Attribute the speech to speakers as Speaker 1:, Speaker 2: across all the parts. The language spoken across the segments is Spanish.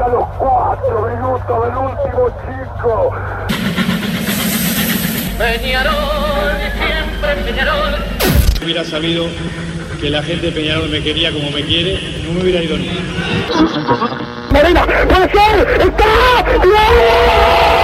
Speaker 1: a los cuatro minutos del último chico.
Speaker 2: Peñarol, siempre Peñarol.
Speaker 3: Hubiera sabido que la gente de Peñarol me quería como me quiere, no me hubiera ido ni.
Speaker 1: Marina, puede ser, está,
Speaker 4: No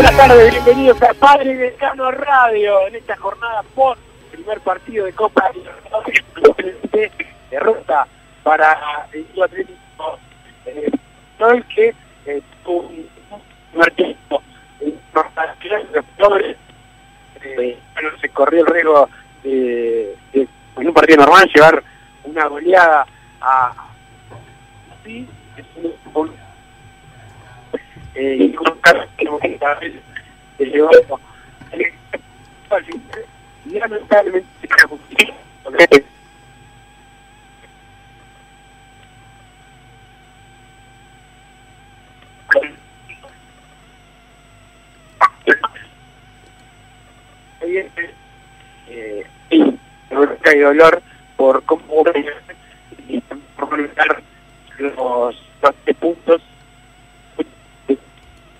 Speaker 5: Buenas tardes, bienvenidos a Padre Decano Radio en esta jornada post primer partido de Copa Libertadores, derrota para el Club Atlético eh, Peñarol, que eh, un tiempo eh, bueno, se corrió el riesgo de, de, en un partido normal llevar una goleada a sí, es un, un eh, y un caso que se llevó y lamentablemente eh, y dolor por cómo y por los, los tres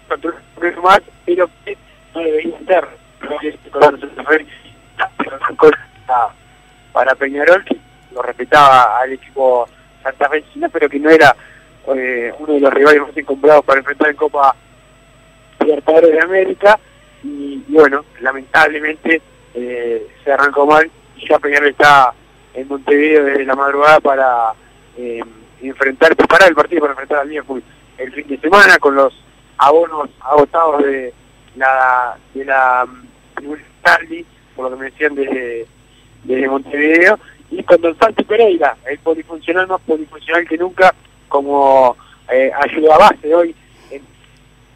Speaker 5: puntos más, pero que no debería ser para Peñarol que lo respetaba al equipo santafesino pero que no era eh, uno de los rivales más encumbrados para enfrentar en Copa Libertadores de América. Y, y bueno, lamentablemente eh, se arrancó mal. Y ya Peñarol está en Montevideo desde la madrugada para eh, enfrentar, preparar el partido para enfrentar al Liverpool el fin de semana con los abonos agotados de la de la Stanley, por lo que me decían desde, Montevideo, y con Don Santi Pereira, el polifuncional más polifuncional que nunca, como eh, ayuda base hoy en,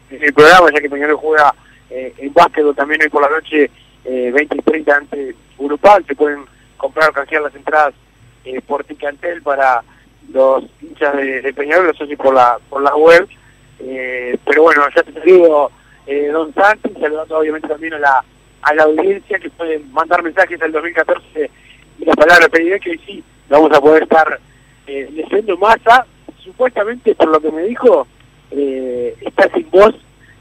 Speaker 5: el programa, ya que Peñarol juega eh, en básquetbol también hoy por la noche, eh, 20 y 30 ante Grupal, se pueden comprar o canjear las entradas eh, por Ticantel para los hinchas de, de Peñarol, los socios por la, por la web, eh, pero bueno, ya te saludo eh, Don Santi, saludando obviamente también a la, a la audiencia que pueden mandar mensajes al 2014 y la palabra pediré que sí, vamos a poder estar eh, leyendo masa, supuestamente por lo que me dijo, eh, está sin voz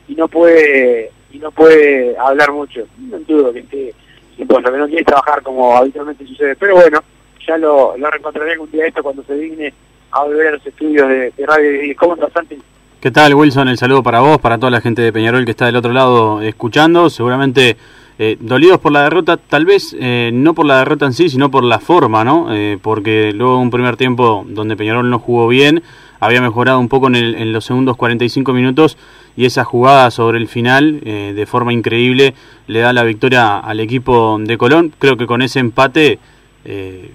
Speaker 5: y no puede y no puede hablar mucho. No dudo que esté sin voz, que no quiere trabajar como habitualmente sucede, pero bueno, ya lo, lo reencontraré algún día esto cuando se digne a volver a los estudios de, de radio ¿Cómo estás, Santi?
Speaker 6: ¿Qué tal, Wilson? El saludo para vos, para toda la gente de Peñarol que está del otro lado escuchando. Seguramente eh, dolidos por la derrota, tal vez eh, no por la derrota en sí, sino por la forma, ¿no? Eh, porque luego un primer tiempo donde Peñarol no jugó bien, había mejorado un poco en, el, en los segundos 45 minutos y esa jugada sobre el final, eh, de forma increíble, le da la victoria al equipo de Colón. Creo que con ese empate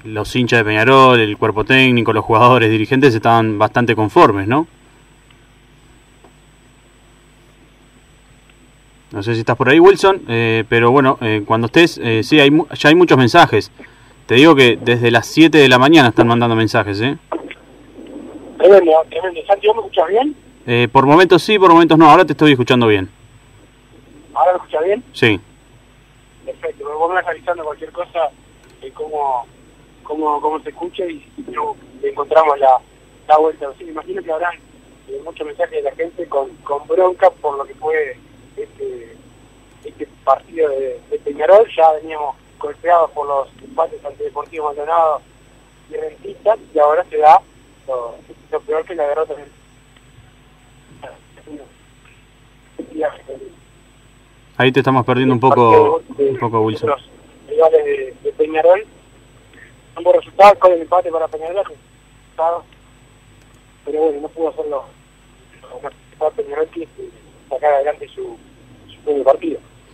Speaker 6: los hinchas de Peñarol, el cuerpo técnico, los jugadores, dirigentes estaban bastante conformes, ¿no? No sé si estás por ahí, Wilson, eh, pero bueno, eh, cuando estés, eh, sí, hay, ya hay muchos mensajes. Te digo que desde las 7 de la mañana están mandando mensajes, ¿eh?
Speaker 7: Tremendo, tremendo. Santi, ¿vos me escuchas bien?
Speaker 6: Eh, por momentos sí, por momentos no. Ahora te estoy escuchando bien.
Speaker 7: ¿Ahora me escuchas bien?
Speaker 6: Sí.
Speaker 7: Perfecto, pero vos me vas avisando cualquier cosa de cómo, cómo, cómo se escucha y, y no, le encontramos la, la vuelta. Sí, me imagino que habrán eh, muchos mensajes de la gente con, con bronca por lo que fue este, este partido de, de Peñarol. Ya veníamos golpeados por los empates antideportivos Maldonado y Rentistas y ahora se da lo, lo peor que la derrota del
Speaker 6: Ahí te estamos perdiendo un poco, un poco Wilson.
Speaker 7: los rivales de, de Peñarol. Ambos resultados con el empate para Peñarol, pero bueno, no pudo hacerlo Peñarol que sacar adelante su,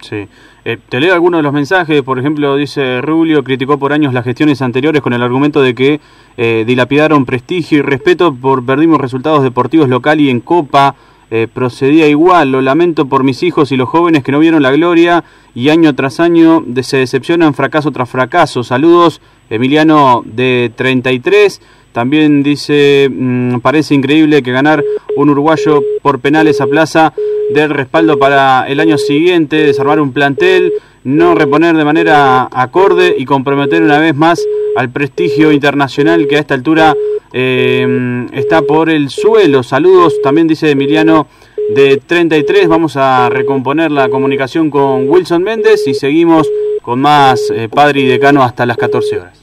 Speaker 6: Sí. Eh, te leo algunos de los mensajes. Por ejemplo, dice Rubio, criticó por años las gestiones anteriores con el argumento de que eh, dilapidaron prestigio y respeto por perdimos resultados deportivos local y en Copa. Eh, procedía igual. Lo lamento por mis hijos y los jóvenes que no vieron la gloria y año tras año de, se decepcionan fracaso tras fracaso. Saludos, Emiliano de 33. También dice, mmm, parece increíble que ganar un uruguayo por penales a plaza del respaldo para el año siguiente, desarmar un plantel, no reponer de manera acorde y comprometer una vez más al prestigio internacional que a esta altura eh, está por el suelo. Saludos, también dice Emiliano de 33. Vamos a recomponer la comunicación con Wilson Méndez y seguimos con más eh, Padre y Decano hasta las 14 horas.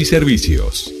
Speaker 8: servicios.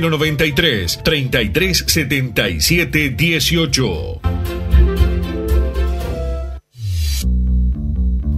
Speaker 9: 093 33 77 18.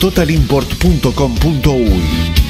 Speaker 10: totalimport.com.uy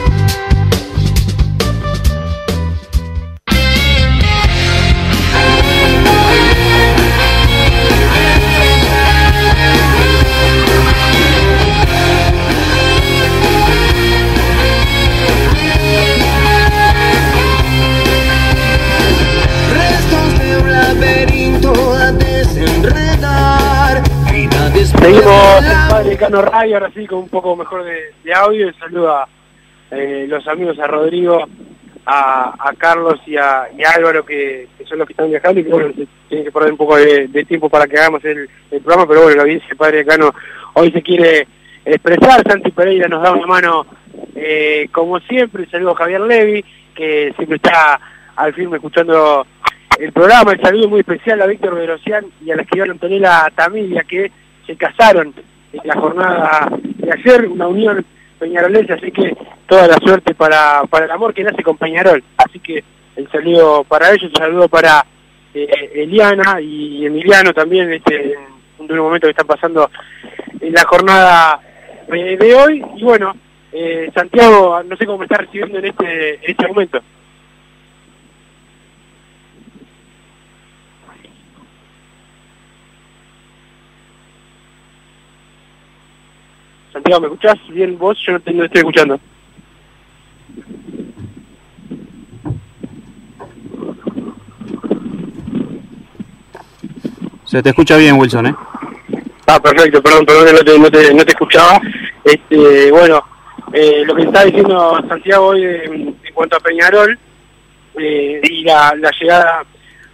Speaker 5: Seguimos
Speaker 11: de
Speaker 5: en Padre Cano Radio, ahora sí con un poco mejor de, de audio. Y saludo a eh, los amigos, a Rodrigo, a, a Carlos y a, y a Álvaro, que, que son los que están viajando y que bueno, tienen que perder un poco de, de tiempo para que hagamos el, el programa, pero bueno, la audiencia Padre Cano hoy se quiere expresar. Santi Pereira nos da una mano eh, como siempre. Saludo a Javier Levi, que siempre está al firme escuchando el programa. El saludo muy especial a Víctor Verocián y a la escribana Antonella Tamilia, que se casaron en la jornada de ayer, una unión peñarolense, así que toda la suerte para, para el amor que nace con Peñarol. Así que el saludo para ellos, el saludo para eh, Eliana y Emiliano también, este, en un momento que están pasando en la jornada eh, de hoy. Y bueno, eh, Santiago, no sé cómo me está recibiendo en este, en este momento. Santiago, ¿me escuchás bien vos? Yo no te, no estoy escuchando.
Speaker 6: Se te escucha bien, Wilson, ¿eh?
Speaker 5: Ah, perfecto, perdón, perdón que no te, no te, no te escuchaba. Este, bueno, eh, lo que está diciendo Santiago hoy en, en cuanto a Peñarol eh, y la, la llegada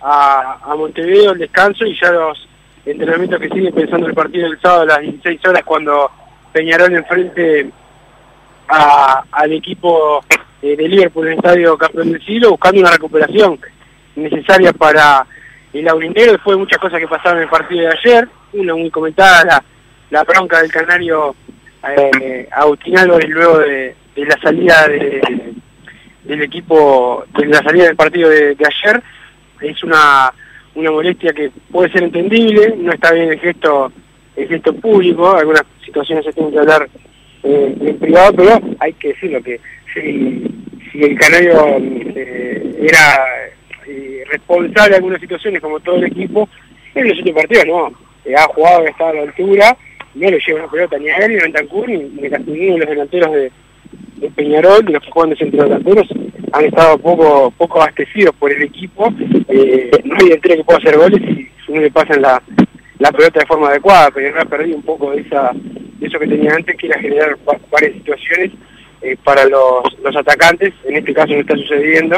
Speaker 5: a, a Montevideo, el descanso y ya los entrenamientos que siguen pensando el partido del sábado a las 16 horas cuando Peñarol enfrente a- al equipo de Liverpool en el estadio campeón del siglo buscando una recuperación necesaria para el aurinegro. Después de muchas cosas que pasaron en el partido de ayer una muy comentada la, bronca del canario eh, Agustín luego de, de la salida de, del equipo de la salida del partido de, de ayer es una una molestia que puede ser entendible no está bien el gesto el gesto público algunas situaciones se tienen que hablar eh, en privado pero hay que decirlo que si, el canario eh, era eh, responsable de algunas situaciones como todo el equipo en los otros partidos no ha jugado que estaba a la altura no le lleva una pelota ni a él ni a Bentancur ni, ni a los delanteros de, Peñarol de los que juegan de centro delanteros han estado poco poco abastecidos por el equipo no hay delantero que pueda hacer goles y si no le pasan la, la pelota de forma adecuada Peñarol ha perdido un poco de esa de eso que tenía antes que era generar va- varias situaciones eh, para los, los atacantes. En este caso no está sucediendo.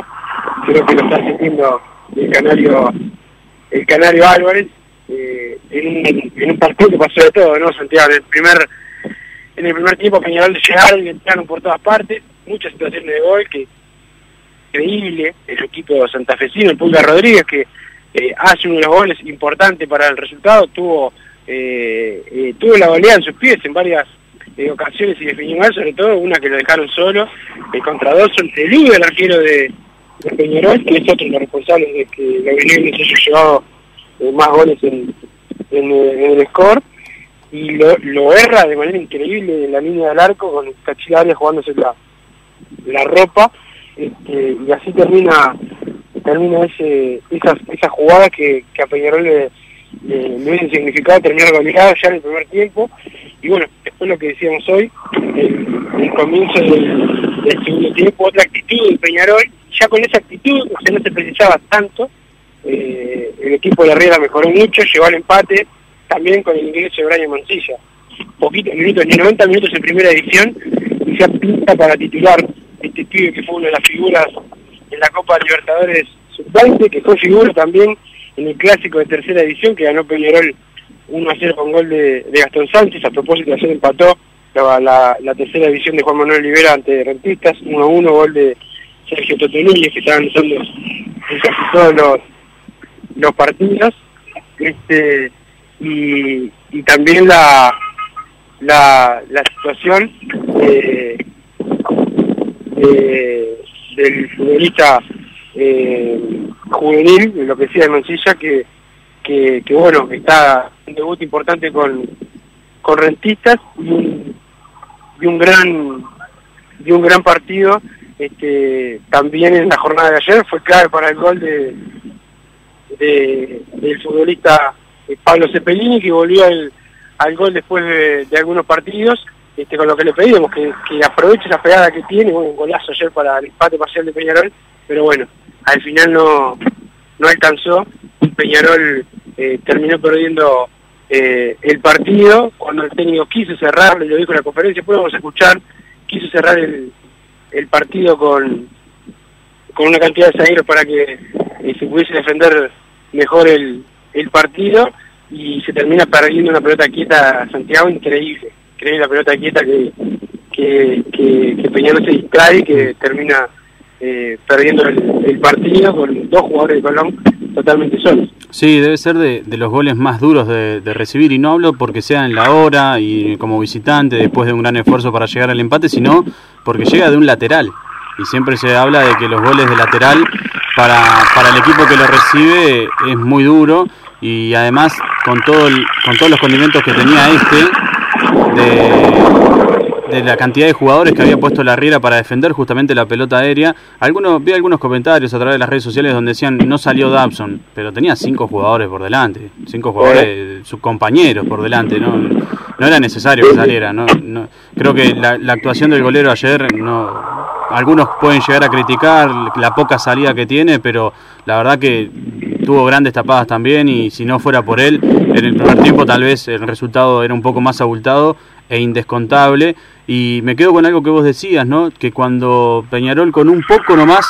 Speaker 5: Creo que lo está sintiendo el canario el Canario Álvarez, eh, en, un, en un partido que pasó de todo, ¿no, Santiago? En el primer, en el primer tiempo Peñarol llegaron y entraron por todas partes, muchas situaciones de gol que increíble, el equipo santafesino, el Pulga Rodríguez, que eh, hace uno de los goles importantes para el resultado, tuvo eh, eh, tuvo la goleada en sus pies en varias eh, ocasiones y definió sobre todo una que lo dejaron solo, contra elude el arquero de, de Peñarol, que es otro de los responsables de que la Gabriel haya llevado más goles en el score, y lo, lo erra de manera increíble en la línea del arco, con Cachilaria jugándose la, la ropa, este, y así termina termina ese, esa, esa jugada que, a Peñarol le, le, le significado terminar goleado ya en el primer tiempo. Y bueno, después lo que decíamos hoy el, el comienzo del, segundo tiempo, otra actitud del Peñarol ya con esa actitud, o sea, no se precisaba tanto eh, el equipo de Herrera mejoró mucho, llegó al empate también con el ingreso de Brian Mancilla. Poquitos minutos, ni 90 minutos en primera edición y ya pinta para titular este pibe que fue una de las figuras en la Copa Libertadores Sub-20, que fue figura también en el clásico de tercera edición que ganó Peñarol 1 a 0 con gol de, de Gastón Sánchez, a propósito ayer empató la, tercera edición de Juan Manuel Olivera ante Rentistas, 1 a 1, gol de Sergio Toto Núñez, que está avanzando en casi todos los, partidos, este y, también la la, la situación eh, de, del futbolista eh, juvenil, lo que decía de Mancilla, que, que, que bueno, está un debut importante con, con rentistas y un, gran y un gran partido este también en la jornada de ayer. Fue clave para el gol de, de del futbolista eh, Pablo Cepelini que volvió al, al gol después de, algunos partidos este, con lo que le pedimos, que, que aproveche esa pegada que tiene, un golazo ayer para el empate parcial de Peñarol, pero bueno, al final no, no alcanzó, Peñarol eh, terminó perdiendo eh, el partido, cuando el técnico quiso cerrar, lo dijo en la conferencia, después vamos a escuchar, quiso cerrar el, el partido con, con una cantidad de zagueros para que eh, se pudiese defender mejor el, el partido, y se termina perdiendo una pelota quieta a Santiago increíble increíble la pelota quieta que, que, que, que Peñarol se distrae y que termina eh, perdiendo el, partido con dos jugadores de Colón totalmente solos.
Speaker 6: Sí, debe ser de, los goles más duros de, de, recibir, y no hablo porque sea en la hora y como visitante después de un gran esfuerzo para llegar al empate, sino porque llega de un lateral. Y siempre se habla de que los goles de lateral para, para el equipo que lo recibe es muy duro y además con todo el, con todos los condimentos que tenía este de, de, la cantidad de jugadores que había puesto la Riera para defender justamente la pelota aérea. Algunos, vi algunos comentarios a través de las redes sociales donde decían no salió Dabson, pero tenía cinco jugadores por delante, cinco jugadores, sus compañeros por delante, no, no era necesario que saliera. No, no. Creo que la, la actuación del golero ayer no algunos pueden llegar a criticar la poca salida que tiene, pero la verdad que tuvo grandes tapadas también y si no fuera por él, en el primer tiempo tal vez el resultado era un poco más abultado e indescontable. Y me quedo con algo que vos decías, ¿no? Que cuando Peñarol con un poco nomás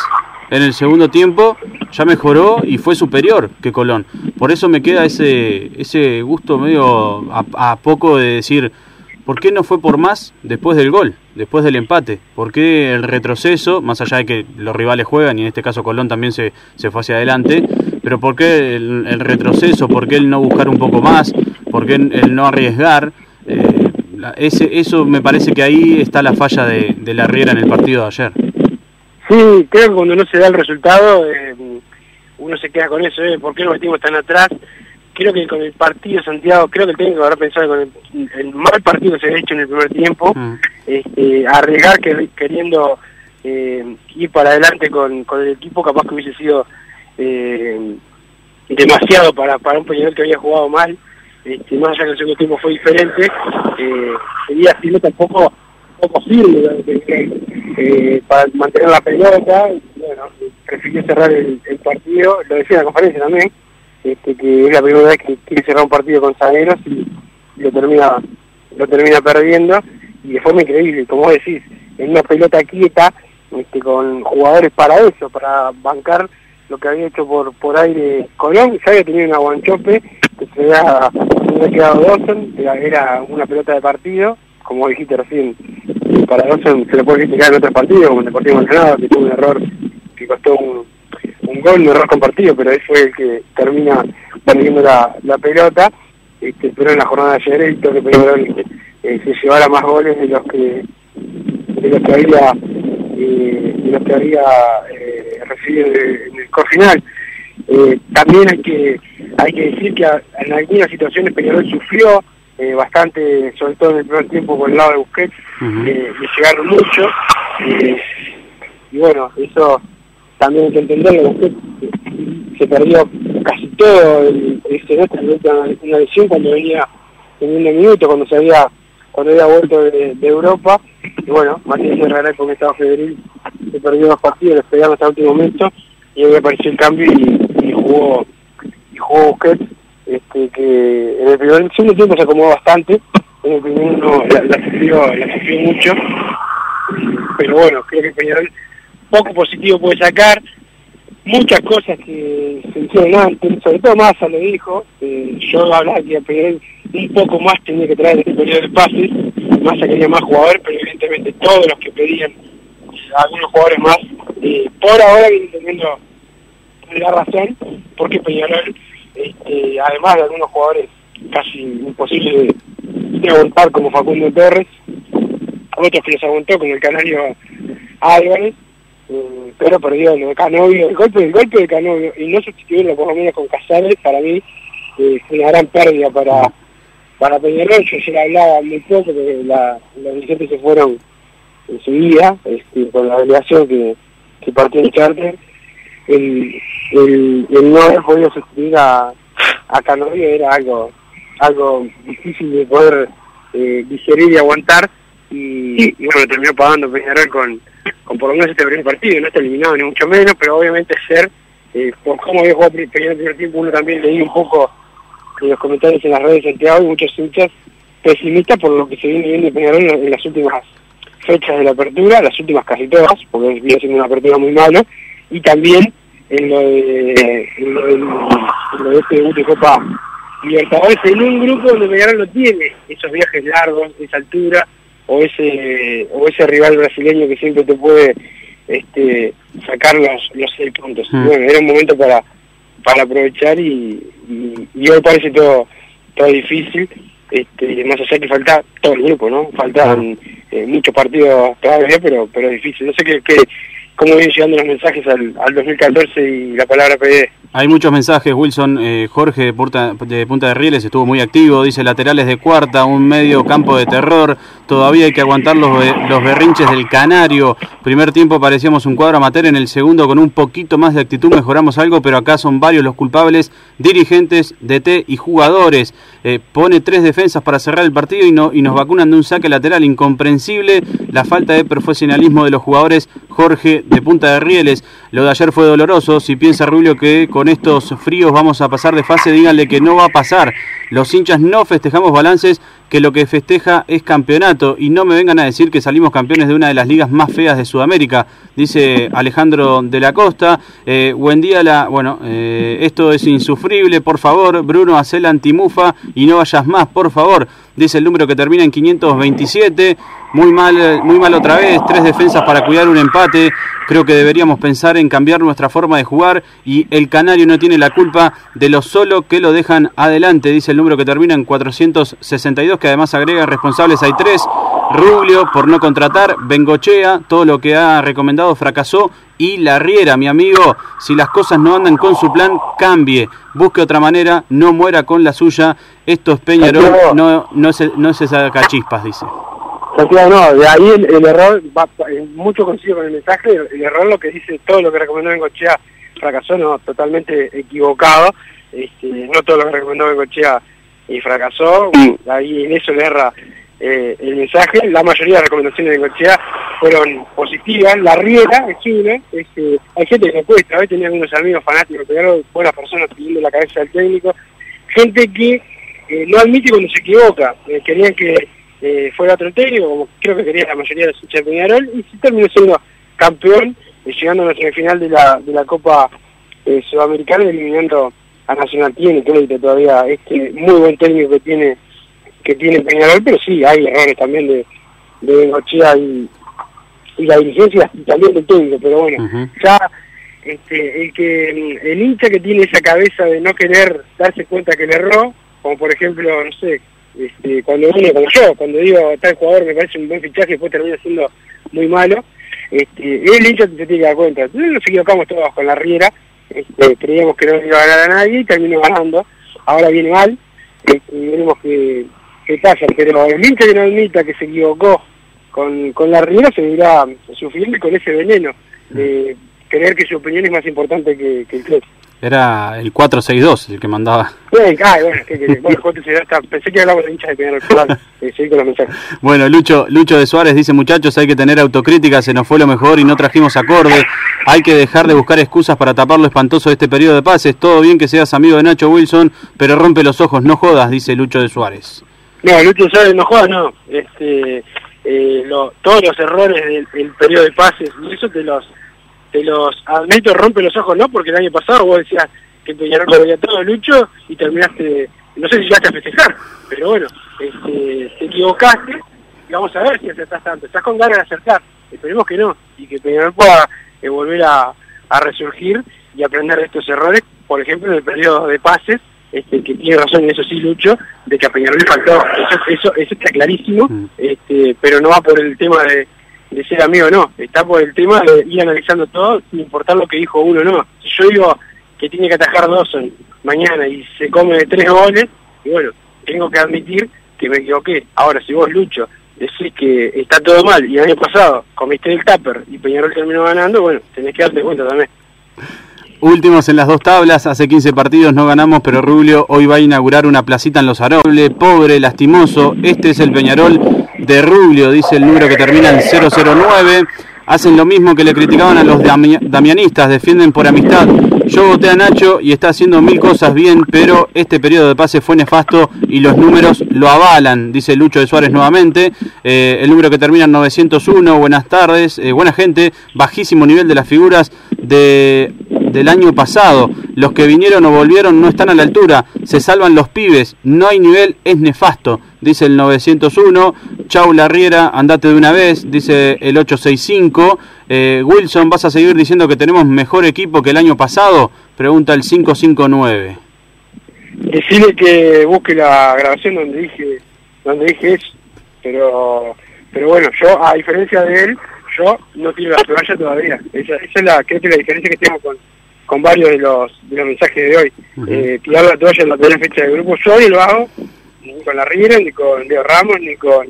Speaker 6: en el segundo tiempo ya mejoró y fue superior que Colón. Por eso me queda ese, ese gusto medio a, a poco de decir, ¿por qué no fue por más después del gol, después del empate? ¿Por qué el retroceso, más allá de que los rivales juegan y en este caso Colón también se, se fue hacia adelante, pero por qué el, retroceso, por qué el no buscar un poco más, por qué el no arriesgar? Eh, ese, eso me parece que ahí está la falla de, de la Riera en el partido de ayer.
Speaker 5: Sí, creo que cuando no se da el resultado, eh, uno se queda con eso, eh, ¿por qué nos metimos tan atrás? creo que con el partido Santiago, creo que el técnico habrá pensado con el, el, mal partido que se ha hecho en el primer tiempo, mm. este, arriesgar que, queriendo eh, ir para adelante con, con el equipo, capaz que hubiese sido eh, demasiado para, para un Peñarol que había jugado mal, este, más allá que el segundo tiempo fue diferente, eh, sería no tampoco poco firme eh, para mantener la pelota, bueno, prefirió cerrar el, partido, lo decía en la conferencia también, este, que es la primera vez que quiere cerrar un partido con zagueros y lo termina lo termina perdiendo y de forma increíble, como decís, en una pelota quieta, este, con jugadores para eso, para bancar lo que había hecho por por aire Colón, ya había tenido una guanchope que se había, se había quedado Dawson, era, una pelota de partido, como dijiste recién, para Dawson se le puede criticar en otros partidos, como en Deportivo Maldonado, que tuvo un error que costó un, un gol, un error compartido, pero él fue el que termina perdiendo la, la pelota, este, pero en la jornada de ayer evitó que Peñarol eh, se llevara más goles de los que de los que había de los que había eh, recibido en el score final. Eh, también hay que hay que decir que a- en algunas situaciones Peñarol sufrió eh, bastante, sobre todo en el primer tiempo por el lado de Busquets, eh, le llegaron mucho. eh, y bueno, eso también hay que entenderlo. Busquets se perdió casi todo el, el semestre, una, una lesión cuando venía teniendo minutos, cuando se había cuando había vuelto de, de Europa. Y bueno, Matías Herrera con estado Federil se perdió dos partidos, los pegaron hasta el último momento y ahí apareció el cambio y, jugó y jugó Busquets, este, que en el primer segundo tiempo se acomodó bastante, en el primero la, la sufrió, la sufrió mucho, pero bueno, creo que Peñarol poco positivo puede sacar, muchas cosas que se hicieron antes, sobre todo Massa lo dijo, eh, yo hablaba que Peñarol un poco más tenía que traer este periodo de pases, Massa quería más jugadores, pero evidentemente todos los que pedían eh, algunos jugadores más, eh, por ahora vienen teniendo la razón, porque Peñarol, este, además de algunos jugadores casi imposibles de, de como Facundo Torres, otros que los aguantó como el canario Álvarez, pero perdió lo de Canovio, el golpe, el golpe de Canovio, y no sustituirlo por lo menos con Casares, para mí eh, fue una gran pérdida para para Peñarol, yo ayer hablaba muy poco, porque la, los dirigentes se fueron enseguida, este, con la delegación que, que partió en charter, el, el, el no haber podido sustituir a, a Canovio era algo algo difícil de poder eh, digerir y aguantar y, y bueno terminó pagando Peñarol con, con por lo menos este primer partido no está eliminado ni mucho menos pero obviamente ser eh, por cómo había jugado el primer tiempo uno también leí un poco en los comentarios en las redes de Santiago y muchos hinchas pesimistas por lo que se viene viendo de Peñarol en, las últimas fechas de la apertura, las últimas casi todas, porque viene siendo una apertura muy mala, y también en lo de, en lo, del- en de este debut de Copa Libertadores en un grupo donde Peñarol no tiene esos viajes largos, esa altura, o ese o ese rival brasileño que siempre te puede este sacar los, los seis puntos.
Speaker 6: Mm.
Speaker 5: Bueno, era un momento para para aprovechar y, y, y hoy parece todo todo difícil, este más allá que falta todo el grupo, ¿no? Faltan eh, muchos partidos todavía, pero pero es difícil. No sé qué, qué cómo vienen llegando los mensajes al, al 2014 y la palabra PD.
Speaker 6: Hay muchos mensajes, Wilson. Eh, Jorge de Punta, de Rieles estuvo muy activo. Dice laterales de cuarta, un medio campo de terror. Todavía hay que aguantar los, los berrinches del Canario. Primer tiempo parecíamos un cuadro amateur. En el segundo, con un poquito más de actitud, mejoramos algo. Pero acá son varios los culpables: dirigentes, DT y jugadores. Eh, pone tres defensas para cerrar el partido y, no, y nos vacunan de un saque lateral incomprensible. La falta de profesionalismo de los jugadores. Jorge de Punta de Rieles. Lo de ayer fue doloroso. Si piensa Rubio que con estos fríos vamos a pasar de fase, díganle que no va a pasar. Los hinchas no festejamos balances, que lo que festeja es campeonato. Y no me vengan a decir que salimos campeones de una de las ligas más feas de Sudamérica, dice Alejandro de la Costa. Eh, buen día, la, bueno, eh, esto es insufrible, por favor. Bruno, hacé la antimufa y no vayas más, por favor. Dice el número que termina en 527. Muy mal, muy mal otra vez. Tres defensas para cuidar un empate. Creo que deberíamos pensar en cambiar nuestra forma de jugar y el Canario no tiene la culpa de lo solo que lo dejan adelante, dice el número que termina en 462, que además agrega responsables hay tres, Rubio por no contratar, Bengochea, todo lo que ha recomendado fracasó y la Riera, mi amigo, si las cosas no andan con su plan, cambie, busque otra manera, no muera con la suya, esto es Peñarol, no, no, se, no se saca chispas, dice.
Speaker 5: Santiago, no, de ahí el, el error, va, eh, mucho coincido con el mensaje, el, el error lo que dice todo lo que recomendó Bengochea fracasó, no, totalmente equivocado, este, no todo lo que recomendó Bengochea y fracasó, ahí en eso le erra eh, el mensaje, la mayoría de recomendaciones de Bengochea fueron positivas, la riera es una, este, hay gente que le cuesta, hoy tenía algunos amigos fanáticos, pero buenas personas pidiendo la cabeza del técnico, gente que eh, no admite cuando se equivoca, eh, querían que eh, fuera otro técnico, como creo que quería la mayoría de los hinchas de Peñarol, y terminó siendo campeón, eh, llegando a la semifinal de la, de la Copa eh, sudamericano eliminando a Nacional. Tiene crédito todavía este muy buen técnico que tiene que tiene Peñarol, pero sí, hay errores también de, de Bengochea y, y la dirigencia y también del técnico, pero bueno, ya este, el que el hincha que tiene esa cabeza de no querer darse cuenta que le erró, como por ejemplo, no sé, este, cuando uno como yo, cuando digo tal jugador me parece un buen fichaje y después termina siendo muy malo, este, el hincha se tiene que dar cuenta. Nos equivocamos todos con la Riera, este, creíamos que no iba a ganar a nadie y terminó ganando, ahora viene mal, este, veremos qué, qué pasa, pero el hincha que no admita que se equivocó con, con la Riera se irá sufriendo con ese veneno de creer que su opinión es más importante que, que el club.
Speaker 6: Era el 462 el que mandaba.
Speaker 5: Bien, ay, bueno. Bueno, pensé que de hinchas de Peñarol, con
Speaker 6: Lucho, Lucho de Suárez dice, muchachos, hay que tener autocrítica, se nos fue lo mejor y no trajimos acorde. Hay que dejar de buscar excusas para tapar lo espantoso de este periodo de pases. Todo bien que seas amigo de Nacho Wilson, pero rompe los ojos, no jodas, dice Lucho de Suárez.
Speaker 5: No, Lucho Suárez no juega, no. Este, eh, lo- todos los errores del, del periodo de pases, y eso te los, te los admito, rompe los ojos, ¿no? Porque el año pasado vos decías que Peñarol lo veía todo, Lucho, y terminaste, no sé si llegaste a festejar, pero bueno, este, te equivocaste, y vamos a ver si acertás tanto. Estás con ganas de acertar, esperemos que no, y que Peñarol pueda eh, volver a, a resurgir y aprender de estos errores, por ejemplo, en el periodo de pases, este, que tiene razón, y eso sí, Lucho, de que a Peñarol le faltó, eso, eso, eso está clarísimo, este, pero no va por el tema de, de ser amigo, no, está por el tema de ir analizando todo, sin importar lo que dijo uno, no. Si yo digo que tiene que atajar Dawson mañana y se come tres goles, y bueno, tengo que admitir que me equivoqué. Ahora, si vos, Lucho, decís que está todo mal y el año pasado comiste el tupper y Peñarol terminó ganando, bueno, tenés que darte cuenta también.
Speaker 6: Últimos en las dos tablas, hace 15 partidos no ganamos, pero Rubio hoy va a inaugurar una placita en Los Arobles. Pobre, lastimoso, este es el Peñarol de Rubio, dice el número que termina en 009. Hacen lo mismo que le criticaban a los dami- damianistas, defienden por amistad. Yo voté a Nacho y está haciendo mil cosas bien, pero este periodo de pase fue nefasto y los números lo avalan, dice Lucho de Suárez nuevamente. Eh, el número que termina en 901, buenas tardes, eh, buena gente, bajísimo nivel de las figuras de, del año pasado. Los que vinieron o volvieron no están a la altura, se salvan los pibes, no hay nivel, es nefasto, dice el 901. Chau Larriera, andate de una vez, dice el 865. Eh, Wilson, ¿vas a seguir diciendo que tenemos mejor equipo que el año pasado? Pregunta el 559.
Speaker 5: Decirle que busque la grabación donde dije donde dije eso, pero pero bueno, yo a diferencia de él, yo no tiro la toalla todavía. Esa, esa es la creo que la diferencia que tengo con, con varios de los de los mensajes de hoy. eh, tirar la toalla en la primera fecha de grupo yo y lo hago ni con la Riera, ni con Leo Ramos, ni con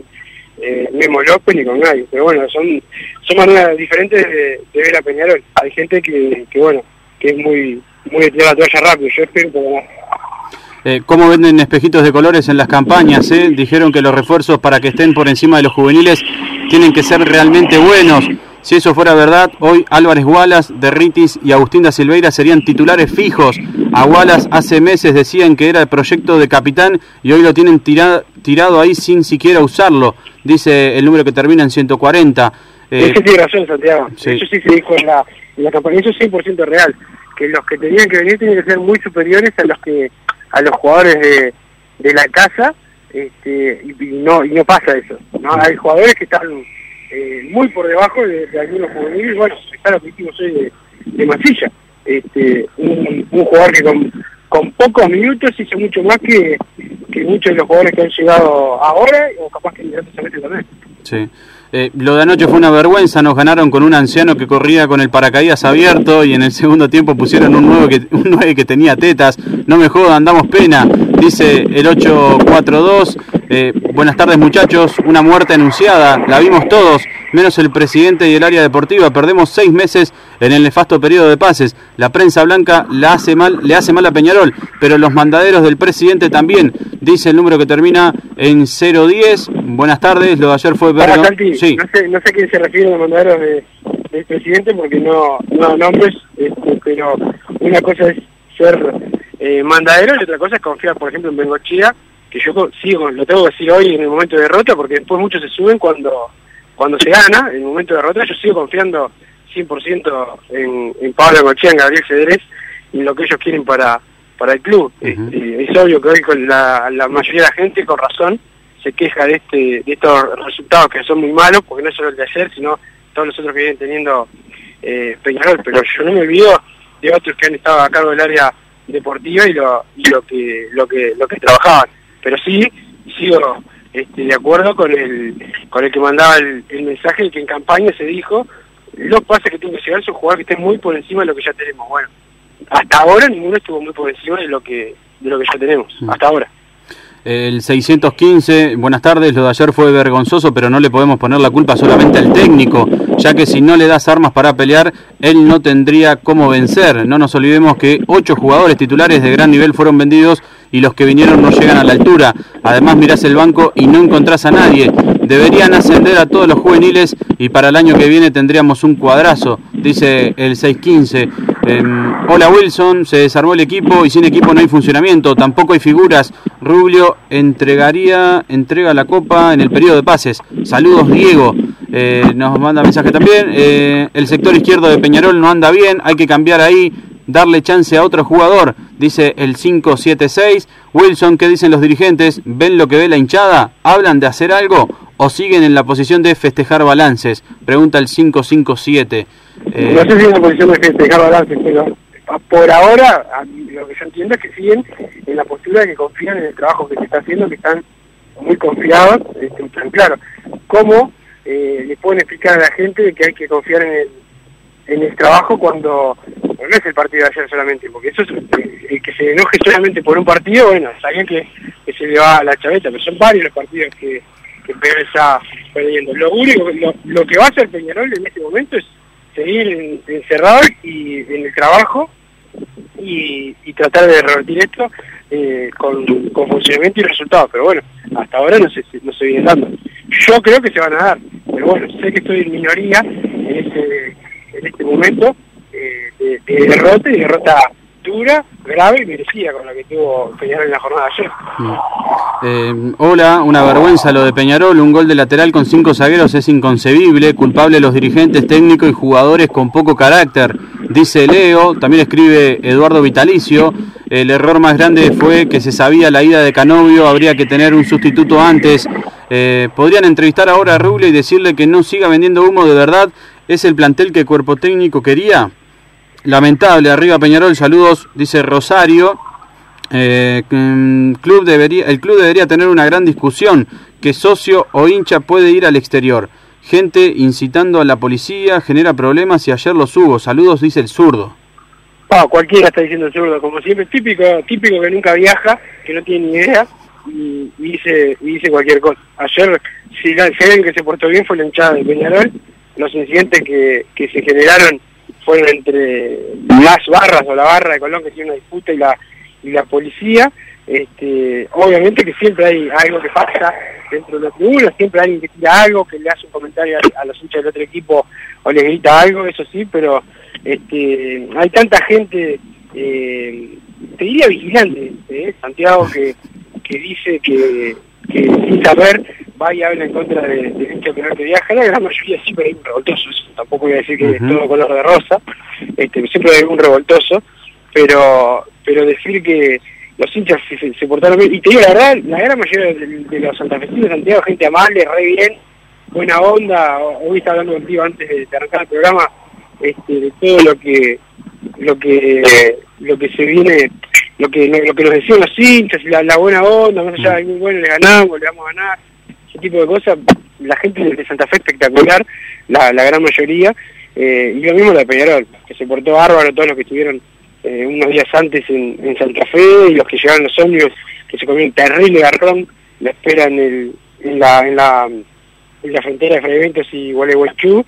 Speaker 5: eh, Memo López, ni con nadie. Pero bueno, son son maneras diferentes de, de ver a Peñarol. Hay gente que, que bueno, que es muy muy de tirar la toalla rápido. Yo espero no.
Speaker 6: Eh, ¿Cómo venden espejitos de colores en las campañas? eh? Dijeron que los refuerzos para que estén por encima de los juveniles tienen que ser realmente buenos. Si eso fuera verdad, hoy Álvarez Wallace, Derritis y Agustín da Silveira serían titulares fijos. A Wallace hace meses decían que era el proyecto de capitán y hoy lo tienen tira- tirado ahí sin siquiera usarlo. Dice el número que termina en 140. Eh,
Speaker 5: Ese tiene razón, Santiago.
Speaker 6: sí.
Speaker 5: Eso sí se dijo en la, en la campaña. Eso es 100% real. Que los que tenían que venir tienen que ser muy superiores a los que a los jugadores de, de la casa este, y, y no y no pasa eso. no Hay jugadores que están eh, muy por debajo de, de algunos juveniles. Bueno, está hicimos hoy de, de Masilla. Este, un, un jugador que con, con pocos minutos hizo mucho más que, que muchos de los jugadores que han llegado ahora o capaz que antes también.
Speaker 6: Sí. Eh, lo de anoche fue una vergüenza, nos ganaron con un anciano que corría con el paracaídas abierto y en el segundo tiempo pusieron un 9 que, un 9 que tenía tetas. No me jodan, damos pena, dice el 842. Eh, buenas tardes muchachos, una muerte anunciada, la vimos todos, menos el presidente y el área deportiva. Perdemos seis meses en el nefasto periodo de pases. La prensa blanca la hace mal, le hace mal a Peñarol, pero los mandaderos del presidente también, dice el número que termina en 010. Buenas tardes, lo de ayer fue
Speaker 5: Santi,
Speaker 6: Sí.
Speaker 5: no sé, no sé a quién se refiere los mandaderos de, del presidente porque no, no nombres, este, pero una cosa es ser eh, mandadero y otra cosa es confiar, por ejemplo, en Bengochea, que yo sigo, lo tengo que decir hoy en el momento de derrota porque después muchos se suben cuando cuando se gana, en el momento de derrota yo sigo confiando 100% en, en Pablo Bengochea, en Gabriel Cedrés y lo que ellos quieren para, para el club. Este, es obvio que hoy con la, la mayoría de la gente, con razón, se queja de este de estos resultados que son muy malos, porque no solo el de ayer, sino todos los otros que vienen teniendo eh, Peñarol, pero yo no me olvido de otros que han estado a cargo del área deportiva y lo, y lo que lo que lo que trabajaban. Pero sí sigo este, de acuerdo con el con el que mandaba el, el mensaje que en campaña se dijo los pases que tiene que llegar son jugadores que estén muy por encima de lo que ya tenemos. Bueno, hasta ahora ninguno estuvo muy por encima de lo que de lo que ya tenemos, hasta ahora.
Speaker 6: El 615, buenas tardes, lo de ayer fue vergonzoso, pero no le podemos poner la culpa solamente al técnico, ya que si no le das armas para pelear, él no tendría cómo vencer. No nos olvidemos que ocho jugadores titulares de gran nivel fueron vendidos y los que vinieron no llegan a la altura. Además mirás el banco y no encontrás a nadie. Deberían ascender a todos los juveniles y para el año que viene tendríamos un cuadrazo, dice el 615. Em, hola Wilson, se desarmó el equipo y sin equipo no hay funcionamiento, tampoco hay figuras. Rubio entregaría, entrega la copa en el periodo de pases. Saludos Diego. Eh, nos manda mensaje también. Eh, el sector izquierdo de Peñarol no anda bien, hay que cambiar ahí, darle chance a otro jugador, dice el 576. Wilson, ¿qué dicen los dirigentes? ¿Ven lo que ve la hinchada? ¿Hablan de hacer algo o siguen en la posición de festejar balances? Pregunta el 557.
Speaker 5: Eh, no sé si en la posición de festejar balances, pero por ahora lo que yo entiendo es que siguen en la postura de que confían en el trabajo que se está haciendo, que están muy confiados, este, están claro. ¿Cómo eh, le pueden explicar a la gente que hay que confiar en el, trabajo cuando no es el partido de ayer solamente? Porque eso es el que se enoje solamente por un partido, bueno, sabían que, que se le va a la chaveta, pero son varios los partidos que, que Peñarol está perdiendo. Lo único, lo, que va a hacer Peñarol en este momento es seguir encerrado y en el trabajo y, tratar de revertir esto eh, con, con, funcionamiento y resultados. Pero bueno, hasta ahora no se, no se viene dando. Yo creo que se van a dar, pero bueno, sé que estoy en minoría en este, este momento eh, de, de derrota y derrota dura, grave y merecida con la que tuvo Peñarol en la jornada de ayer.
Speaker 6: Eh, hola, una vergüenza lo de Peñarol, un gol de lateral con cinco zagueros es inconcebible, culpable los dirigentes técnicos y jugadores con poco carácter, dice Leo, también escribe Eduardo Vitalicio, el error más grande fue que se sabía la ida de Canovio, habría que tener un sustituto antes, eh, podrían entrevistar ahora a Rubio y decirle que no siga vendiendo humo de verdad, es el plantel que el cuerpo técnico quería. Lamentable, arriba Peñarol, saludos, dice Rosario. Eh, club debería, el club debería tener una gran discusión, que socio o hincha puede ir al exterior. Gente incitando a la policía genera problemas y ayer los hubo. Saludos, dice el zurdo.
Speaker 5: Ah, cualquiera está diciendo el zurdo, como siempre, típico, típico que nunca viaja, que no tiene ni idea y, dice, y dice cualquier cosa. Ayer, que se portó bien fue la hinchada de Peñarol, los incidentes que, que se generaron entre las barras o la barra de Colón que tiene una disputa y la y la policía este obviamente que siempre hay algo que pasa dentro de la tribuna siempre hay alguien que tira algo que le hace un comentario a, a los hinchas del otro equipo o le grita algo eso sí pero este hay tanta gente eh, te diría vigilante ¿eh? Santiago que que dice que sin saber va y habla en contra de, de penal que viaja, la gran mayoría siempre hay un revoltoso, tampoco voy a decir que uh -huh. es todo color de rosa, este, siempre hay un revoltoso, pero pero decir que los hinchas se, se, portaron bien, y te digo la verdad, la gran mayoría de, de los santafesinos de Santiago, gente amable, re bien, buena onda, hoy estaba hablando contigo antes de, de arrancar el programa, este, de todo lo que lo que lo que se viene lo que lo que nos decían los hinchas la, la buena onda más allá de muy bueno le ganamos le vamos a ganar ese tipo de cosas la gente de Santa Fe espectacular la, la gran mayoría eh, y lo mismo la de Peñarol que se portó bárbaro todos los que estuvieron eh, unos días antes en, en, Santa Fe y los que llegaron los ómnibus que se comieron terrible garrón la esperan el, en la en la en la frontera de Freventos y Gualeguaychú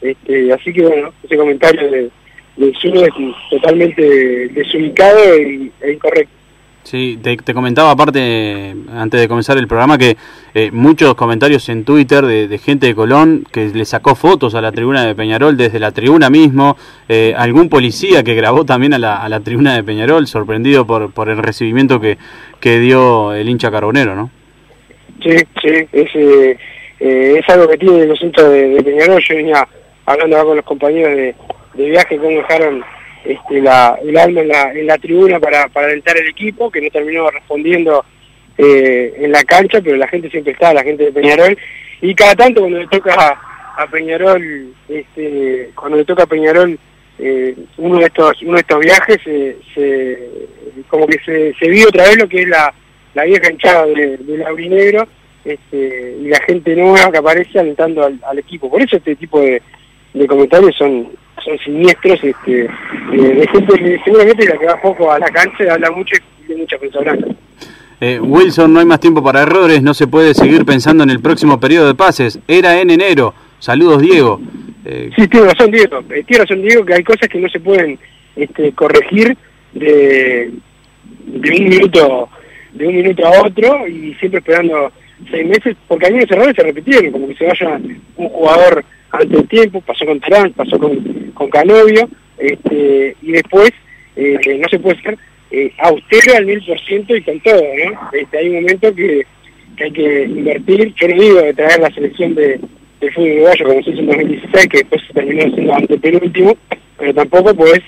Speaker 5: este, así que bueno ese comentario de del sur es totalmente desubicado e, e incorrecto.
Speaker 6: Sí, te, comentaba aparte, antes de comenzar el programa, que eh, muchos comentarios en Twitter de, gente de Colón que le sacó fotos a la tribuna de Peñarol desde la tribuna mismo, eh, algún policía que grabó también a la, a la tribuna de Peñarol, sorprendido por, por el recibimiento que, dio el hincha carbonero, ¿no?
Speaker 5: Sí, sí, es, eh, es algo que tiene los hinchas de, de Peñarol, yo venía hablando con los compañeros de de viaje cómo dejaron este, la, el alma en la, en la tribuna para, para alentar el equipo, que no terminó respondiendo eh, en la cancha, pero la gente siempre está, la gente de Peñarol, y cada tanto cuando le toca a, Peñarol, este, cuando le toca a Peñarol eh, uno de estos uno de estos viajes se, se como que se, vio otra vez lo que es la, vieja hinchada de, del aurinegro este, y la gente nueva que aparece alentando al, equipo. Por eso este tipo de, de comentarios son son siniestros este, eh, de gente seguramente la que va poco a la cancha habla mucho y tiene mucha personalidad.
Speaker 6: Eh, Wilson, no hay más tiempo para errores, no se puede seguir pensando en el próximo periodo de pases. Era en enero. Saludos, Diego.
Speaker 5: Eh, sí, tiene razón, Diego. Eh, tiene razón, Diego, que hay cosas que no se pueden este, corregir de, de un minuto de un minuto a otro y siempre esperando seis meses, porque algunos errores se repitieron, como que se vaya un jugador antes del tiempo, pasó con Terán, pasó con, con Canovio, este, y después eh, no se puede ser eh, austero al mil por ciento y con todo, ¿no? Este, hay un momento que, que hay que invertir, yo no digo de traer la selección de, del fútbol uruguayo como se hizo en 2016, que después terminó siendo antepenúltimo, pero tampoco pues,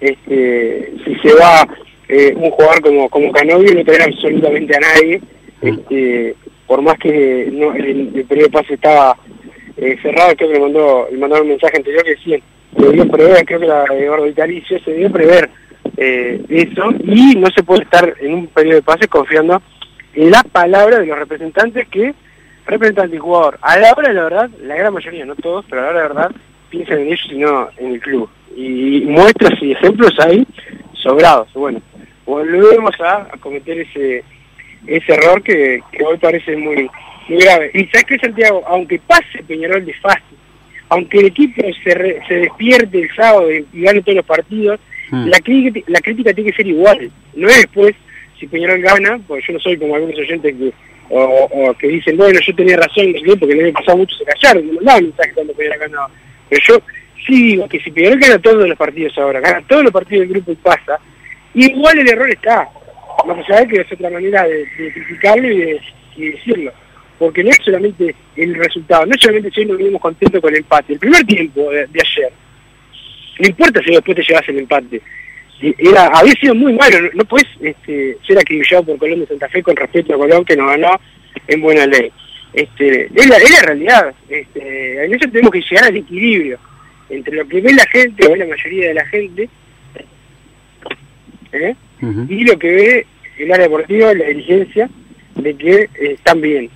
Speaker 5: este, si se va eh, un jugador como, como Canovio no traer absolutamente a nadie, este, por más que no, el, el de pase estaba eh, cerrado, creo que le mandó, le mandaron un mensaje anterior que decía, se debió prever, creo que la Eduardo Vitalicio, se debió prever eh, eso y no se puede estar en un periodo de pases confiando en la palabra de los representantes que representan el jugador. A la hora de la verdad, la gran mayoría, no todos, pero a la hora de la verdad, piensan en ellos y no en el club. Y muestras y ejemplos hay sobrados. Bueno, volvemos a cometer ese ese error que, que hoy parece muy muy grave. Y sabes que Santiago, aunque pase Peñarol de fácil, aunque el equipo se, re, se despierte el sábado y, gane todos los partidos,
Speaker 6: Mm.
Speaker 5: la, crítica, la crítica tiene que ser igual. No es después, si Peñarol gana, porque yo no soy como algunos oyentes que o, o que dicen, bueno, yo tenía razón, porque le había pasado mucho, se callaron, no mandaban mensajes cuando Peñarol ganaba. Pero yo sí digo que si Peñarol gana todos los partidos ahora, gana todos los partidos del grupo y pasa, igual el error está. Más allá que es otra manera de, de criticarlo y de, decirlo. Porque no es solamente el resultado, no es solamente si nos venimos contentos con el empate. El primer tiempo de, ayer, no importa si después te llevas el empate, era había sido muy malo, no, no puedes este, ser acribillado por Colón de Santa Fe con respecto a Colón que nos ganó en buena ley. Este, es, la, es la realidad, este, en eso tenemos que llegar al equilibrio entre lo que ve la gente, o ve la mayoría de la gente, ¿eh? Y lo que ve el área deportiva, la dirigencia, de que eh, están bien.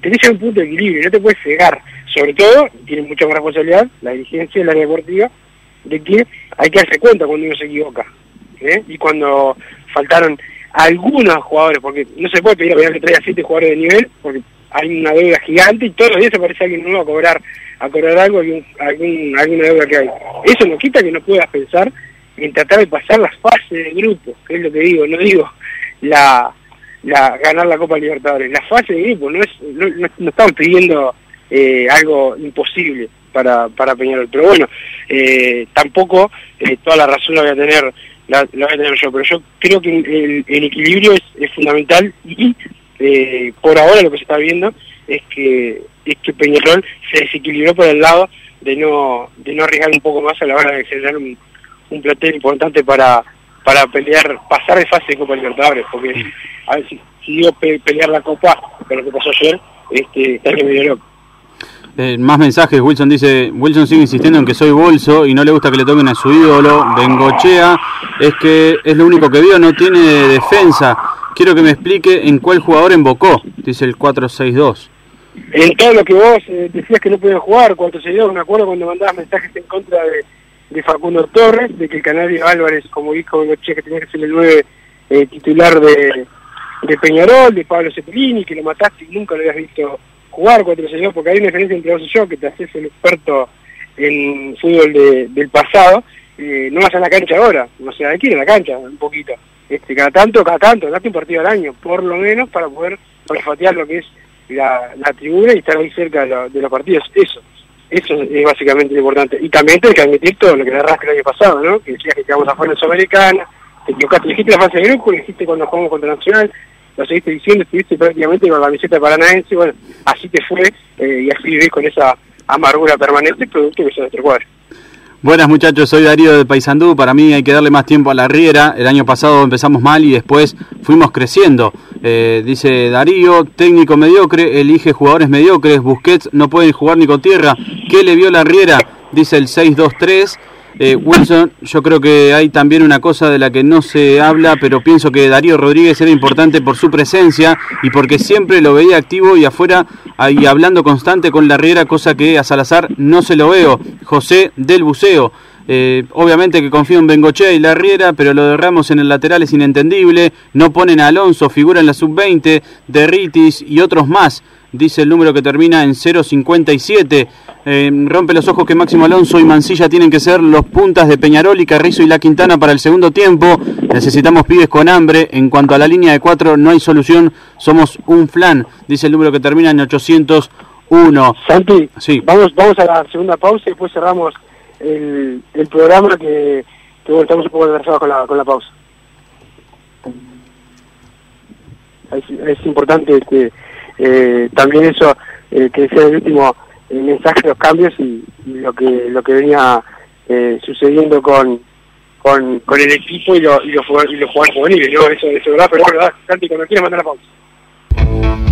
Speaker 5: Tenés un punto de equilibrio, no te puedes cegar. Sobre todo, tiene mucha más responsabilidad la dirigencia del área deportiva, de que hay que darse cuenta cuando uno se equivoca. ¿eh? Y cuando faltaron algunos jugadores, porque no se puede pedir a que traiga siete jugadores de nivel, porque hay una deuda gigante y todos los días aparece alguien nuevo a cobrar a cobrar algo, algún, algún, alguna deuda que hay. Eso no quita que no puedas pensar en tratar de pasar las fases del grupo, que es lo que digo, no digo la, la ganar la Copa Libertadores, la fase de grupo, no es no, no, no estamos pidiendo eh, algo imposible para, para Peñarol, pero bueno, eh, tampoco eh, toda la razón la voy a tener la, voy a tener yo, pero yo creo que el, equilibrio es, fundamental y por ahora lo que se está viendo es que es que Peñarol se desequilibró por el lado de no de no arriesgar un poco más a la hora de generar un, un plantel importante para para pelear pasar de fase de Copa Libertadores porque a ver si, si digo pe pelear la Copa con lo que pasó ayer este estaría medio loco
Speaker 6: Eh, más mensajes, Wilson dice, Wilson sigue insistiendo en que soy bolso y no le gusta que le toquen a su ídolo, Bengochea, es que es lo único que vio, no tiene defensa. Quiero que me explique en cuál jugador invocó, dice el 462.
Speaker 5: En todo lo que vos eh, decías que no podían jugar, 462, me acuerdo cuando mandabas mensajes en contra de, de Facundo Torres, de que el Canario Álvarez, como dijo Bengochea, que tenía que ser el 9 eh, titular de, de Peñarol, de Pablo Cepelini, que lo mataste y nunca lo habías visto jugar 4-6-2, porque hay una diferencia entre vos y yo, que te haces el experto en fútbol de, del pasado, eh, no vas a la cancha ahora, o sea, hay que ir a la cancha un poquito. Este, cada tanto, cada tanto, date un partido al año, por lo menos para poder olfatear lo que es la, la tribuna y estar ahí cerca de los partidos. Eso, eso es básicamente lo importante. Y también tenés que admitir todo lo que le arrastra el año pasado, ¿no? Que decías que quedamos afuera en Sudamericana, te equivocaste, dijiste la fase de grupo, dijiste cuando jugamos contra Nacional, lo seguiste diciendo, estuviste prácticamente con la camiseta paranaense, bueno, así te fue, eh, y así vivís con esa amargura permanente, producto que es nuestro cuadro.
Speaker 6: Buenas muchachos, soy Darío de Paysandú. Para mí hay que darle más tiempo a la Riera. El año pasado empezamos mal y después fuimos creciendo. Eh, dice Darío, técnico mediocre, elige jugadores mediocres. Busquets no pueden jugar ni con tierra. ¿Qué le vio la Riera? Dice el 623. Eh, Wilson, yo creo que hay también una cosa de la que no se habla, pero pienso que Darío Rodríguez era importante por su presencia y porque siempre lo veía activo y afuera y hablando constante con la Riera, cosa que a Salazar no se lo veo. José del Buceo. Eh, obviamente que confío en Bengochea y la Riera, pero lo de Ramos en el lateral es inentendible. No ponen a Alonso, figura en la sub-20, de Ritis y otros más. Dice el número que termina en 057. Eh, rompe los ojos que Máximo Alonso y Mancilla tienen que ser los puntas de Peñarol y Carrizo y La Quintana para el segundo tiempo. Necesitamos pibes con hambre. En cuanto a la línea de cuatro, no hay solución. Somos un flan. Dice el número que termina en 801.
Speaker 5: Santi,
Speaker 6: sí.
Speaker 5: vamos, vamos a la segunda pausa y después cerramos el, el programa que, que bueno, estamos un poco atrasados con la, con la pausa. Es, es importante este, eh, también eso eh, que sea el último mensaje los cambios y, y lo que lo que venía eh, sucediendo con, con con el equipo y, lo, y los jugadores juveniles ¿no? eso, eso es verdad pero bueno Santi cuando quieras mandar la pausa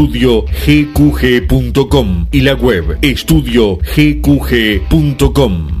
Speaker 9: estudiogqg.com y la web estudiogqg.com.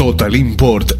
Speaker 10: Total Import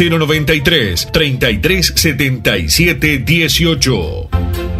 Speaker 9: 093 33 77 18.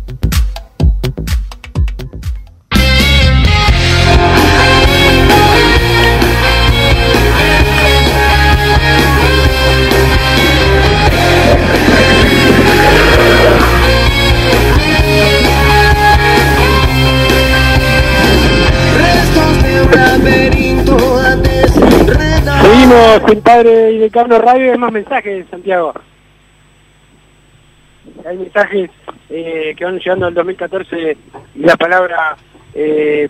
Speaker 12: Desenredar.
Speaker 5: Seguimos en Padre y Decano Radio, hay más mensajes, Santiago. Hay mensajes eh, que van llegando al 2014 y la palabra eh,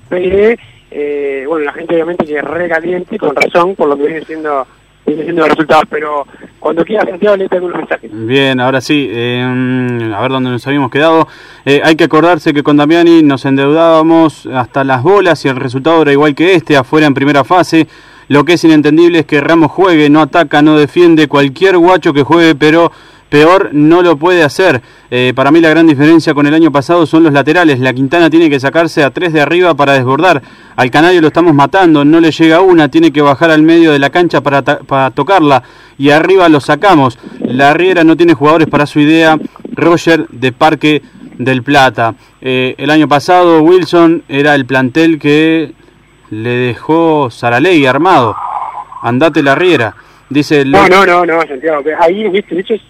Speaker 5: eh, bueno, la gente obviamente que es re caliente, con razón, por lo que viene siendo, viene siendo los resultados, pero cuando quiera Santiago le tengo unos mensajes.
Speaker 6: Bien, ahora sí, eh, a ver dónde nos habíamos quedado. Eh, hay que acordarse que con Damiani nos endeudábamos hasta las bolas y el resultado era igual que este, afuera en primera fase. Lo que es inentendible es que Ramos juegue, no ataca, no defiende, cualquier guacho que juegue, pero peor no lo puede hacer. Eh, para mí la gran diferencia con el año pasado son los laterales. La Quintana tiene que sacarse a tres de arriba para desbordar. Al Canario lo estamos matando, no le llega una, tiene que bajar al medio de la cancha para, para tocarla y arriba lo sacamos. La Riera no tiene jugadores para su idea. Roger de Parque del Plata. Eh, el año pasado Wilson era el plantel que le dejó Saralegui armado. Andate la Riera. Dice
Speaker 5: No, no, no, no, Santiago, ahí, viste, de hecho es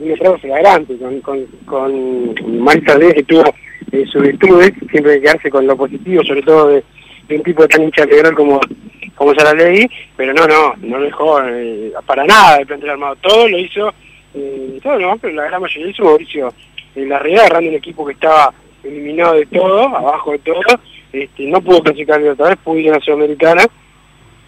Speaker 5: un error flagrante con, con, con Marta que tuvo eh, sus virtudes, siempre hay que quedarse con lo positivo, sobre todo de, de un tipo tan hincha integral como, como Saralegui, pero no, no, no dejó eh, para nada el plantel armado, todo lo hizo, eh, todo no, pero la gran mayoría lo hizo Mauricio eh, Larrea, agarrando un equipo que estaba eliminado de todo, abajo de todo, este, no pudo clasificar otra vez, pudo ir a la Sudamericana,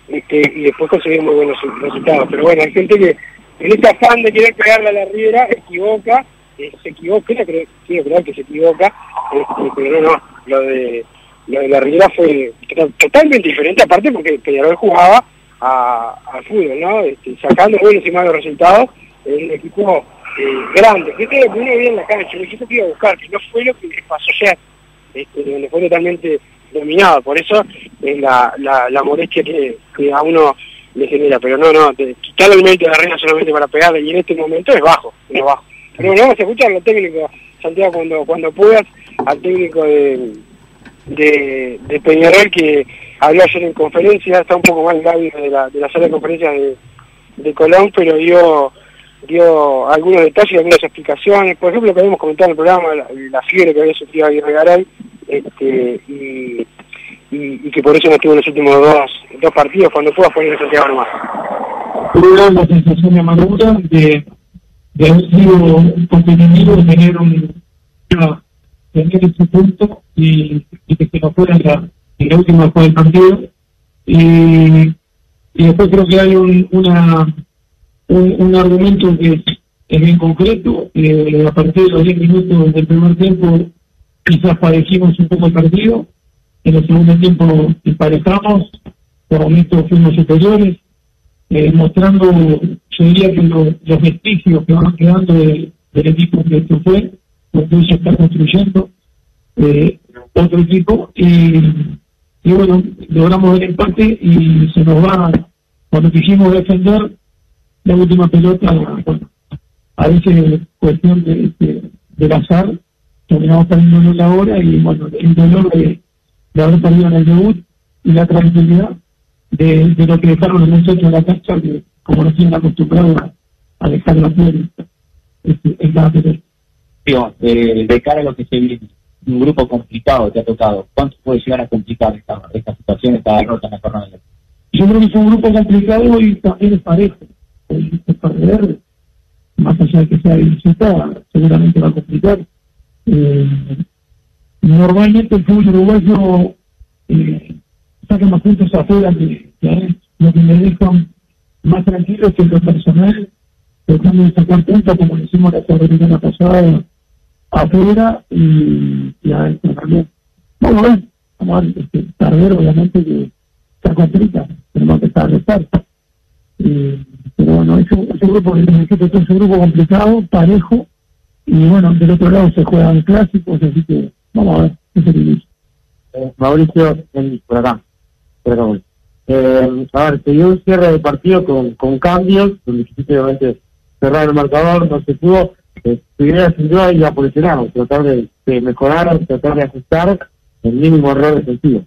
Speaker 5: este, y después conseguir muy buenos resultados. Pero bueno, hay gente que en ese afán de querer pegarle a la Riera equivoca, eh, se equivoca, quiero creer que se equivoca, este, pero no, no, lo de, lo de la Riera fue to- totalmente diferente, aparte porque Peñarol jugaba al fútbol, ¿no? Este, sacando buenos y malos resultados, un equipo eh, grande, que es lo que uno veía en la cancha, un equipo que iba a buscar, que no fue lo que les pasó ayer, este, donde fue totalmente dominado, por eso es la, la, la molestia que, a uno le genera, pero no, no, te, quitarle el mérito de la reina solamente para pegarle y en este momento es bajo, es bajo. Pero bueno, vamos a escuchar al técnico, Santiago, cuando, cuando puedas, al técnico de, de, de Peñarol que habló ayer en conferencia, está un poco mal Gaby de la, de la sala de conferencias de, de Colón, pero dio dio algunos detalles, algunas explicaciones, por ejemplo, lo que habíamos comentado en el programa, la, la fiebre que había sufrido Aguirre Garay, este, y, y, y que por eso no estuvo en los últimos dos, dos partidos, cuando pueda poner Santiago nomás.
Speaker 13: tuve la sensación de amargura de, de haber sido competitivo, de tener un tener ese punto y, y que se nos fuera la, la última después del partido. Y, y después creo que hay un, una, un, un argumento que es, bien concreto. Eh, a partir de los 10 minutos del primer tiempo quizás padecimos un poco el partido. En el segundo tiempo emparejamos, por momentos fuimos superiores eh, mostrando, yo diría que lo- los vestigios que van quedando de- del equipo que esto fue, porque se está construyendo eh, otro equipo, y, y bueno, logramos el empate y se nos va, cuando quisimos defender la última pelota, bueno, a veces cuestión de, de, del azar, terminamos perdiendo la hora y bueno, el dolor de, de haber perdido en el debut y la tranquilidad de, de lo que dejaron los muchachos en la cancha, que como nos tienen acostumbrados a, a dejar la piel este, en cada pelota.
Speaker 14: Eh, de cara a lo que se viene, un grupo complicado te ha tocado, ¿cuánto puede llegar a complicar esta, esta situación, esta derrota en la jornada?
Speaker 13: Yo creo que es un grupo complicado y también es parejo. El más allá de que sea visita, seguramente va a complicar. Eh, normalmente el fútbol uruguayo eh, saca más puntos afuera que, que. Lo que me deja más tranquilo es que en lo personal tratando de sacar puntos como lo hicimos la semana pasada afuera y, y adentro también. Vamos a ver, vamos a ver, este, obviamente que se complica, tenemos que estar de. Eh, pero bueno, es un, es un grupo que es un grupo complicado, parejo, y bueno, del otro lado se juegan clásicos, así que vamos a ver qué se dice.
Speaker 14: Eh, Mauricio, por acá, por acá voy. Eh, a ver, se dio un cierre de partido con, con cambios, donde quisiste obviamente cerrar el marcador, no se pudo. Eh, tu idea sin duda iba por ese lado, tratar de, de mejorar, tratar de ajustar el mínimo error defensivo.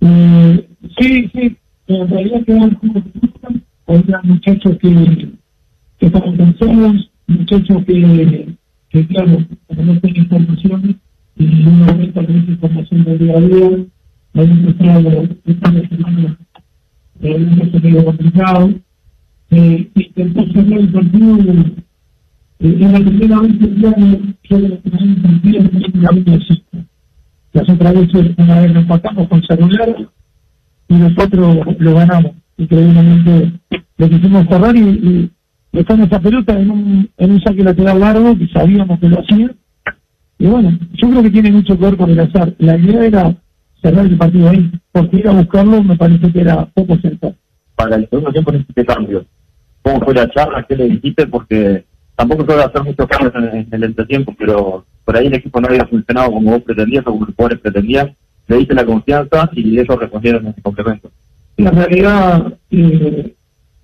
Speaker 13: Mm, sí, sí, en realidad quedan había muchachos que, que estaban cansados, muchachos que, que claro, como no tienen información, y en un momento que esa información del día a día, hay un mostrado esta semana de un medio complicado, eh, intentó cerrar el partido eh, en la primera vez que yo tenía un partido en la de cinco. Las otras veces, una vez lo empatamos con celular y nosotros lo ganamos. Increíblemente lo quisimos cerrar y, y dejamos esa pelota en un, en un saque lateral largo que sabíamos que lo hacía. Y bueno, yo creo que tiene mucho que ver con el azar. La idea era cerrar el partido ahí, porque ir a buscarlo me parece que era poco cerca.
Speaker 14: Para el segundo tiempo necesité cambios. ¿Cómo fue la charla? ¿Qué le dijiste? Porque tampoco puedo hacer muchos cambios en, el entretiempo, pero por ahí el equipo no había funcionado como vos pretendías o como los jugadores pretendían. Le diste la confianza y ellos respondieron en ese complemento.
Speaker 13: En realidad, eh,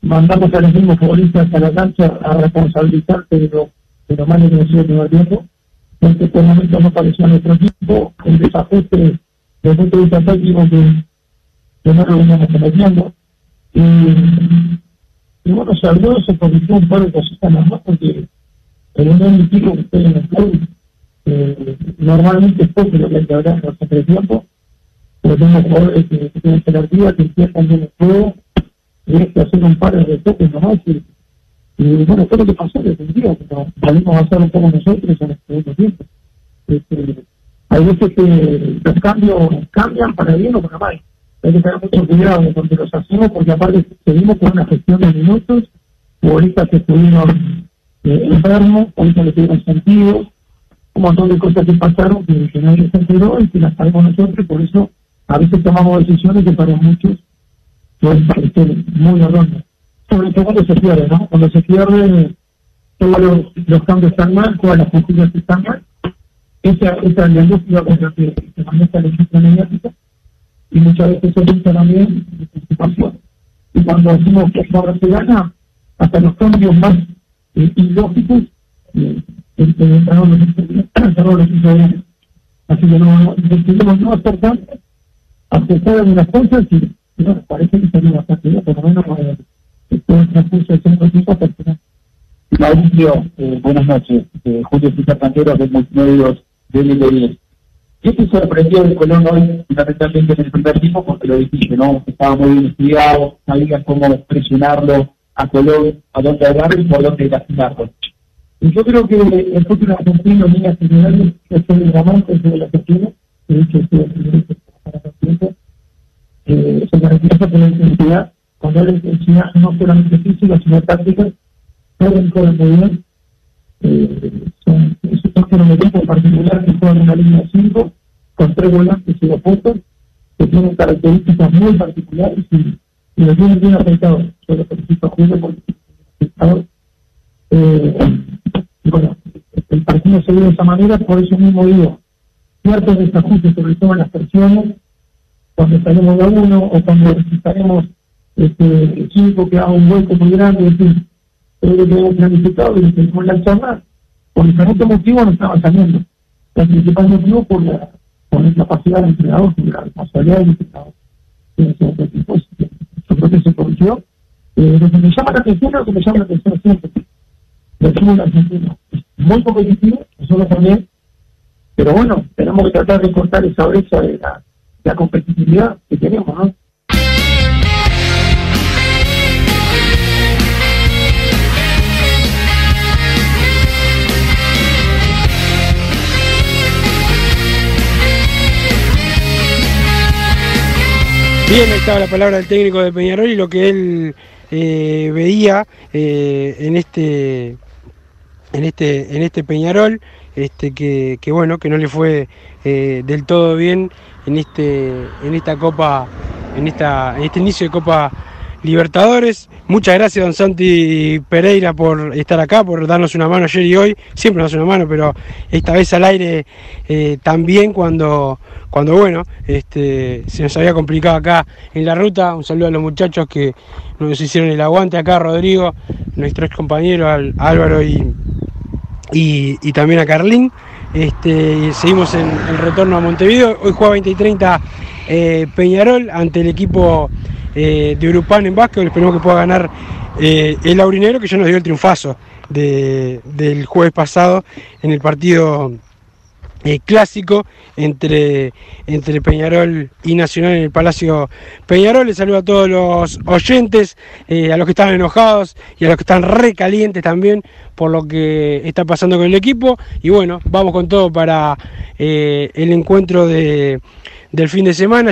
Speaker 13: mandamos a los mismos futbolistas a la cancha a responsabilizarse de lo, de lo malo que nos hizo el primer tiempo. En este momento no parecía nuestro equipo, el desajuste desde el punto de vista técnico que, no lo veníamos cometiendo. Y, y bueno, se habló, se corrigió un par de cositas nada más porque el pico que estoy en el club eh, normalmente es poco lo que hay que hablar en los entretiempos tenemos jugadores que, que que entiendan bien el y que hacer un par de toques nomás. Y, y bueno, fue lo que pasó día, pero salimos a hacer un poco nosotros en el segundo tiempo. Este, hay veces que los cambios cambian para bien o para mal. Hay que tener mucho cuidado porque los hacemos, porque aparte seguimos con una gestión de minutos, futbolistas que estuvieron eh, enfermos, ahorita que tuvieron sentido, un montón de cosas que pasaron que, que nadie se enteró y que las sabemos nosotros, por eso a veces tomamos decisiones que para muchos pueden muy erróneas. Sobre todo cuando se pierde, ¿no? Cuando se pierde, todos los, cambios están mal, todas las justicias están mal. Esa, esa es la industria con la que se maneja la industria mediática y muchas veces se también de participación. Y cuando decimos que ahora se gana, hasta los cambios más ilógicos, el. Así que no, decidimos no hacer tanto, aceptar algunas cosas y, bueno, parece que salió bastante bien, por lo menos eh, este transcurso de cinco tiempos personal.
Speaker 14: Mauricio, eh, buenas noches. Eh, Julio César Cantero de Multimedios de Lille. ¿Qué te sorprendió de Colón hoy, fundamentalmente en el primer tiempo? Porque lo dijiste, ¿no? Estaba muy bien estudiado, sabías cómo presionarlo a Colón, a dónde agarrar y por dónde lastimarlo.
Speaker 13: Y yo creo que el fútbol argentino en líneas generales es el diamante de la gestión, de hecho, es el el tiempo, eh, por la intensidad, cuando hay intensidad no solamente física, sino táctica, corren muy bien. Eh, son, es un equipo particular que juega en línea de 5, con tres volantes y dos puntos, que tienen características muy particulares y, y lo tienen bien afectado. Yo lo felicito a Julio porque afectado. Eh, y bueno, el partido se dio de esa manera, por eso mismo digo, ciertos desajustes, sobre todo en las presiones, cuando de a uno o cuando necesitaremos este equipo que haga un hueco muy grande, en fin, todo lo que hemos planificado y lo que tenemos lanzar más. Por diferentes motivos no estaba saliendo. El principal motivo por la, por la capacidad del entrenador, por la responsabilidad del entrenador. Entonces, pues, yo creo que. Eh, lo que me llama la atención es lo que me llama la atención siempre. El fútbol argentino es muy competitivo, nosotros también, pero bueno, tenemos que tratar de cortar esa brecha de la, la competitividad que tenemos, ¿no?
Speaker 15: Bien, ahí estaba la palabra del técnico de Peñarol y lo que él eh, veía eh, en este en este en este Peñarol este que, que bueno que no le fue eh, del todo bien en este en esta copa en esta en este inicio de Copa Libertadores. Muchas gracias, don Santi Pereira, por estar acá, por darnos una mano ayer y hoy. Siempre nos da una mano, pero esta vez al aire eh, también cuando, cuando bueno, este, se nos había complicado acá en la ruta. Un saludo a los muchachos que nos hicieron el aguante acá, Rodrigo, nuestro ex compañero, al- Álvaro y, y, y también a Carlín. Este, seguimos en el retorno a Montevideo. Hoy juega 20 y 30 eh, Peñarol ante el equipo eh, de Urupán en básquetbol. Esperemos que pueda ganar eh, el Laurinero, que ya nos dio el triunfazo de- del jueves pasado en el partido eh, clásico entre, entre Peñarol y Nacional en el Palacio Peñarol. Les saludo a todos los oyentes, eh, a los que están enojados y a los que están recalientes también por lo que está pasando con el equipo. Y bueno, vamos con todo para eh, el encuentro de, del fin de semana.